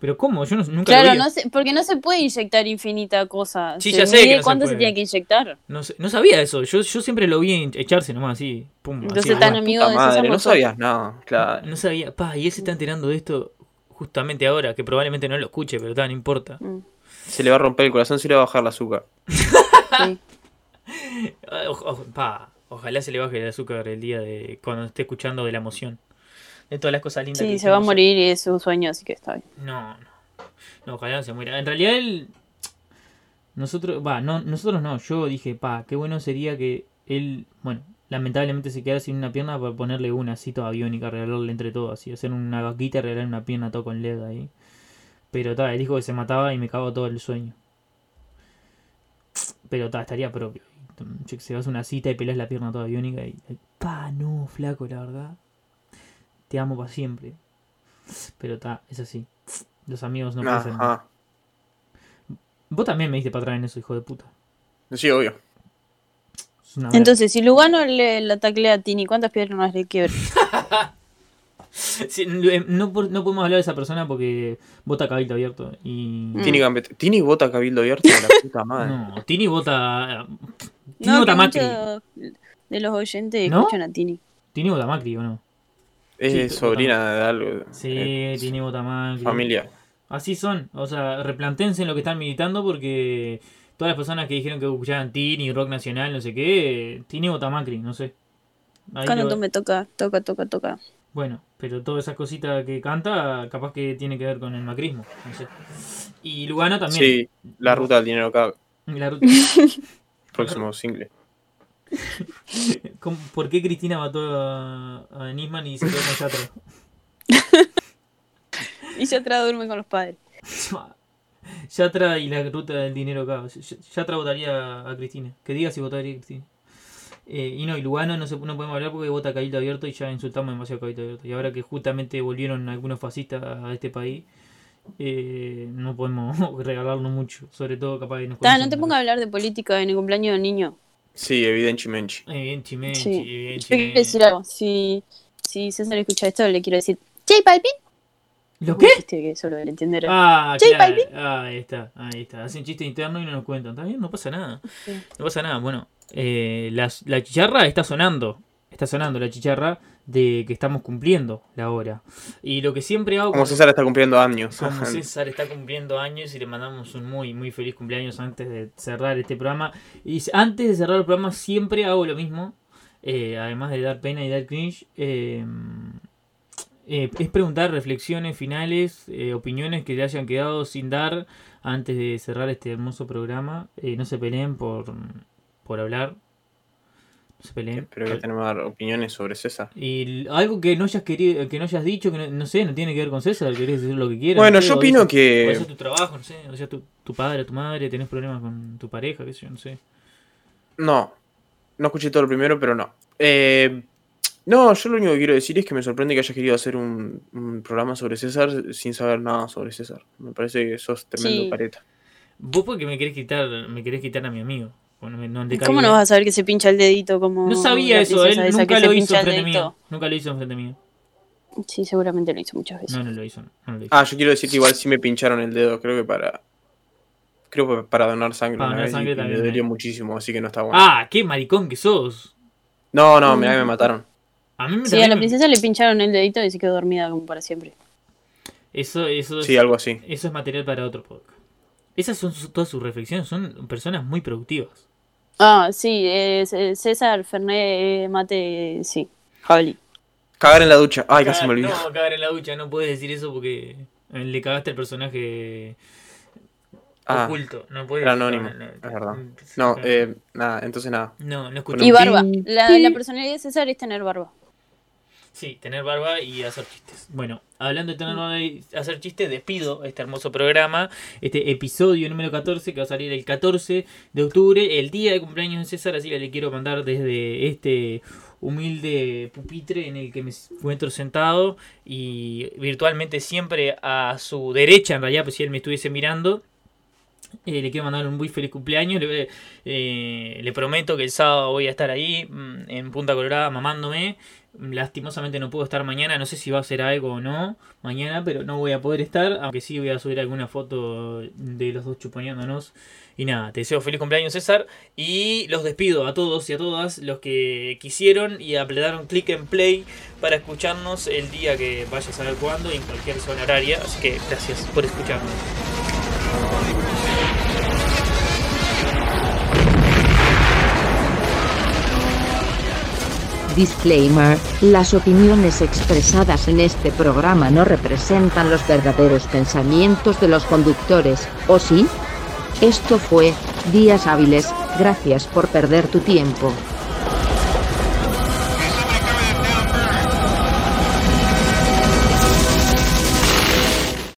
¿Pero cómo? Yo no- nunca Claro, lo no sé, porque no se puede inyectar infinita cosa. Sí, Se ya sé que no cuánto se, puede. tiene que inyectar. No, sé- no sabía eso. Yo, yo siempre lo vi en- echarse nomás así. Pum, así, Entonces ah, tan amigo de madre, no sabías nada, claro. No sabía. Pa, y él se está enterando de esto justamente ahora, que probablemente no lo escuche, pero ta, no importa. Mm, Se le va a romper el corazón, se le va a bajar el azúcar. [LAUGHS] sí. [LAUGHS] O- o- pa, ojalá se le baje el azúcar el día de cuando esté escuchando de la emoción. De todas las cosas lindas que Sí, se va a morir y es un sueño, así que está bien. No, no. No, ojalá no se muera. En realidad él. Nosotros, va, no, nosotros no. Yo dije, pa, qué bueno sería que él, bueno, lamentablemente se quedara sin una pierna para ponerle una así toda biónica, regalarle entre todos, así, hacer una vaquita y regalarle una pierna todo con LED ahí. Pero ta, él dijo que se mataba y me cagó todo el sueño. Pero ta, estaría propio. Che, que Se vas a una cita y pelas la pierna toda biónica y. Pa, no, flaco, la verdad. Te amo para siempre. Pero ta, es así. Los amigos no pasan. Ajá. Vos también me diste para atrás en eso, hijo de puta. Sí, obvio. Entonces, si Lugano le, taclea a Tini, ¿cuántas piernas le quiebra? [LAUGHS] Sí, eh, no, por- no podemos hablar de esa persona porque vota cabildo abierto. Y. Mm. Tini Gambetta. Tini vota cabildo abierto la [LAUGHS] puta madre. No, Tini vota. Tini No, vota que Macri. muchos de los oyentes ¿No? escuchan a Tini. Tini vota Macri, ¿o no? Es Sí, sobrina de algo. Sí, eh, Tini vota Macri. Familia. Así son. O sea, replantense en lo que están militando porque todas las personas que dijeron que escuchaban Tini, rock nacional, no sé qué, Tini vota Macri, no sé. Ahí Cuando lo- tú me toca, toca, toca, toca. Bueno, pero todas esas cositas que canta, capaz que tiene que ver con el macrismo, no sé. Y Lugano también. Sí, la ruta del dinero acá. La ruta- [LAUGHS] Próximo single. [LAUGHS] ¿Cómo- ¿Por qué Cristina mató a, a Nisman y se quedó con Yatra? [LAUGHS] Y ya atrás duerme con los padres. [LAUGHS] Yatra y la ruta del dinero acá. Yatra votaría a Cristina. Que diga si votaría a Cristina. Eh, y no, y Lugano no, se, no podemos hablar porque vota Cabildo Abierto y ya insultamos demasiado Cabildo Abierto. Y ahora que justamente volvieron algunos fascistas a este país eh, no podemos [LAUGHS] regalarlo mucho. Sobre todo capaz que nos Ta, no te pongas a hablar de política en el cumpleaños del niño. Sí, evidentemente. Evidentemente, Sí. Yo quiero decir algo. Si, si César escucha esto, le quiero decir. J Balvin. ¿Lo qué? Que solo él entenderá. Ah, J claro. Balvin. Ah, ahí está, ahí está. Hacen chiste interno y no nos cuentan. ¿Está bien? No pasa nada. Sí. No pasa nada. Bueno, eh, la, la chicharra está sonando. Está sonando la chicharra de que estamos cumpliendo la hora. Y lo que siempre hago... Como César está cumpliendo años. Como César está cumpliendo años y le mandamos un muy, muy feliz cumpleaños antes de cerrar este programa. Y antes de cerrar el programa siempre hago lo mismo. eh, además de dar pena y dar cringe. eh, eh, es preguntar reflexiones finales, eh, opiniones que le hayan quedado sin dar antes de cerrar este hermoso programa. Eh, no se peleen por, por hablar. No se peleen. Pero que tenemos dar opiniones sobre César. Y algo que no hayas querido, que no hayas dicho, que no, no sé, no tiene que ver con César, querés decir lo que quieras. Bueno, no sé, yo o opino eso- que- O eso es tu trabajo, no sé, o sea, tu, tu padre, tu madre, tenés problemas con tu pareja, qué sé yo, no sé. No, no escuché todo lo primero, pero no. Eh, no, yo lo único que quiero decir es que me sorprende que hayas querido hacer un, un programa sobre César sin saber nada sobre César. Me parece que sos tremendo Sí. careta. Vos porque me querés quitar, me querés quitar a mi amigo. No ¿Cómo no vas a saber que se pincha el dedito como. No sabía eso, él nunca lo hizo pincha el enfrente mío. dedito? Nunca lo hizo enfrente mío. Sí, seguramente lo hizo muchas veces. No, no lo hizo, no, no lo hizo. Ah, yo quiero decir que igual sí me pincharon el dedo, creo que para. Creo que para donar sangre. Para donar sangre y también, me dolió eh. muchísimo, así que no está bueno. Ah, qué maricón que sos. No, no, mirá que me mataron. A mí me Sí, a la me- princesa le pincharon el dedito y se quedó dormida como para siempre. Eso, eso, es- Sí, algo así. eso es material para otro podcast. Esas son su- todas sus reflexiones, son personas muy productivas. Ah, sí, eh, César, Fernet, eh, Mate, sí. Jabalí. Cagar en la ducha. Ay, casi me olvidé. No, cagar en la ducha, no puedes decir eso porque eh, le cagaste al personaje Ah, oculto. No puedes era decir anónimo, la- es verdad. No, eh, nada, entonces nada. no, no escuché. Y barba. La, la personalidad de César es tener barba. Sí, tener barba y hacer chistes. Bueno, hablando de tener barba y hacer chistes, despido este hermoso programa, este episodio número 14 que va a salir el 14 de octubre, el día de cumpleaños de César, así que le quiero mandar desde este humilde pupitre en el que me encuentro sentado y virtualmente siempre a su derecha, en realidad, pues si él me estuviese mirando. eh, le quiero mandar un muy feliz cumpleaños. Le, eh, le prometo que el sábado voy a estar ahí mm, en Punta Colorada mamándome. Lastimosamente no puedo estar mañana, no sé si va a hacer algo o no mañana, pero no voy a poder estar, aunque sí voy a subir alguna foto de los dos chuponeándonos. Y nada, te deseo feliz cumpleaños César y los despido a todos y a todas los que quisieron y apretaron click en play para escucharnos el día que vaya a saber cuándo y en cualquier zona horaria. Así que gracias por escucharnos. Disclaimer, las opiniones expresadas en este programa no representan los verdaderos pensamientos de los conductores, ¿o sí? Esto fue, Días Hábiles, gracias por perder tu tiempo.